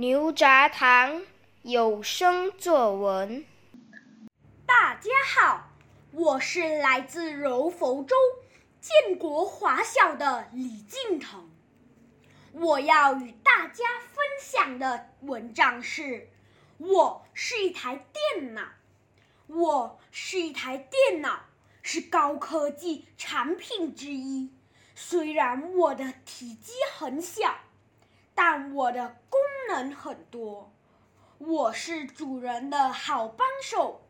牛轧糖有声作文。大家好，我是来自柔佛州建国华小的李敬腾。我要与大家分享的文章是《我是一台电脑》。我是一台电脑，是高科技产品之一。虽然我的体积很小。但我的功能很多，我是主人的好帮手，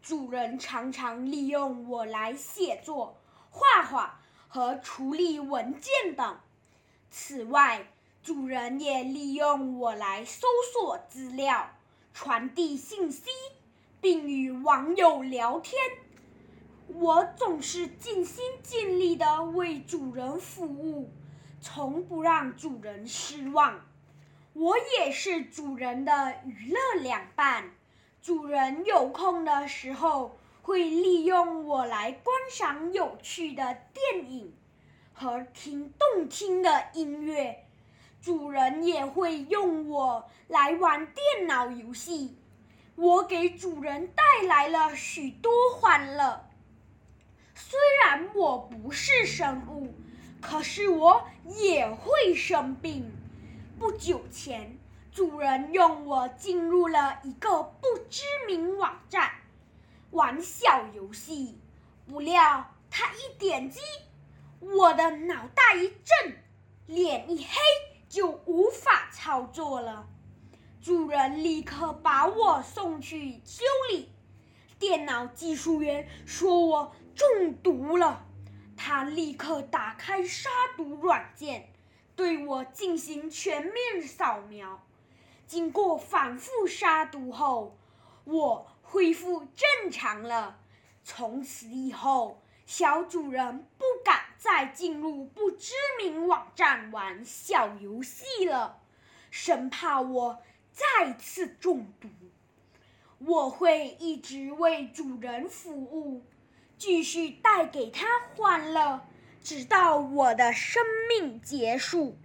主人常常利用我来写作、画画和处理文件等。此外，主人也利用我来搜索资料、传递信息，并与网友聊天。我总是尽心尽力地为主人服务。从不让主人失望，我也是主人的娱乐两伴。主人有空的时候，会利用我来观赏有趣的电影和听动听的音乐。主人也会用我来玩电脑游戏，我给主人带来了许多欢乐。虽然我不是生物。可是我也会生病。不久前，主人用我进入了一个不知名网站，玩小游戏。不料他一点击，我的脑袋一震，脸一黑，就无法操作了。主人立刻把我送去修理。电脑技术员说我中毒了。他立刻打开杀毒软件，对我进行全面扫描。经过反复杀毒后，我恢复正常了。从此以后，小主人不敢再进入不知名网站玩小游戏了，生怕我再次中毒。我会一直为主人服务。继续带给他欢乐，直到我的生命结束。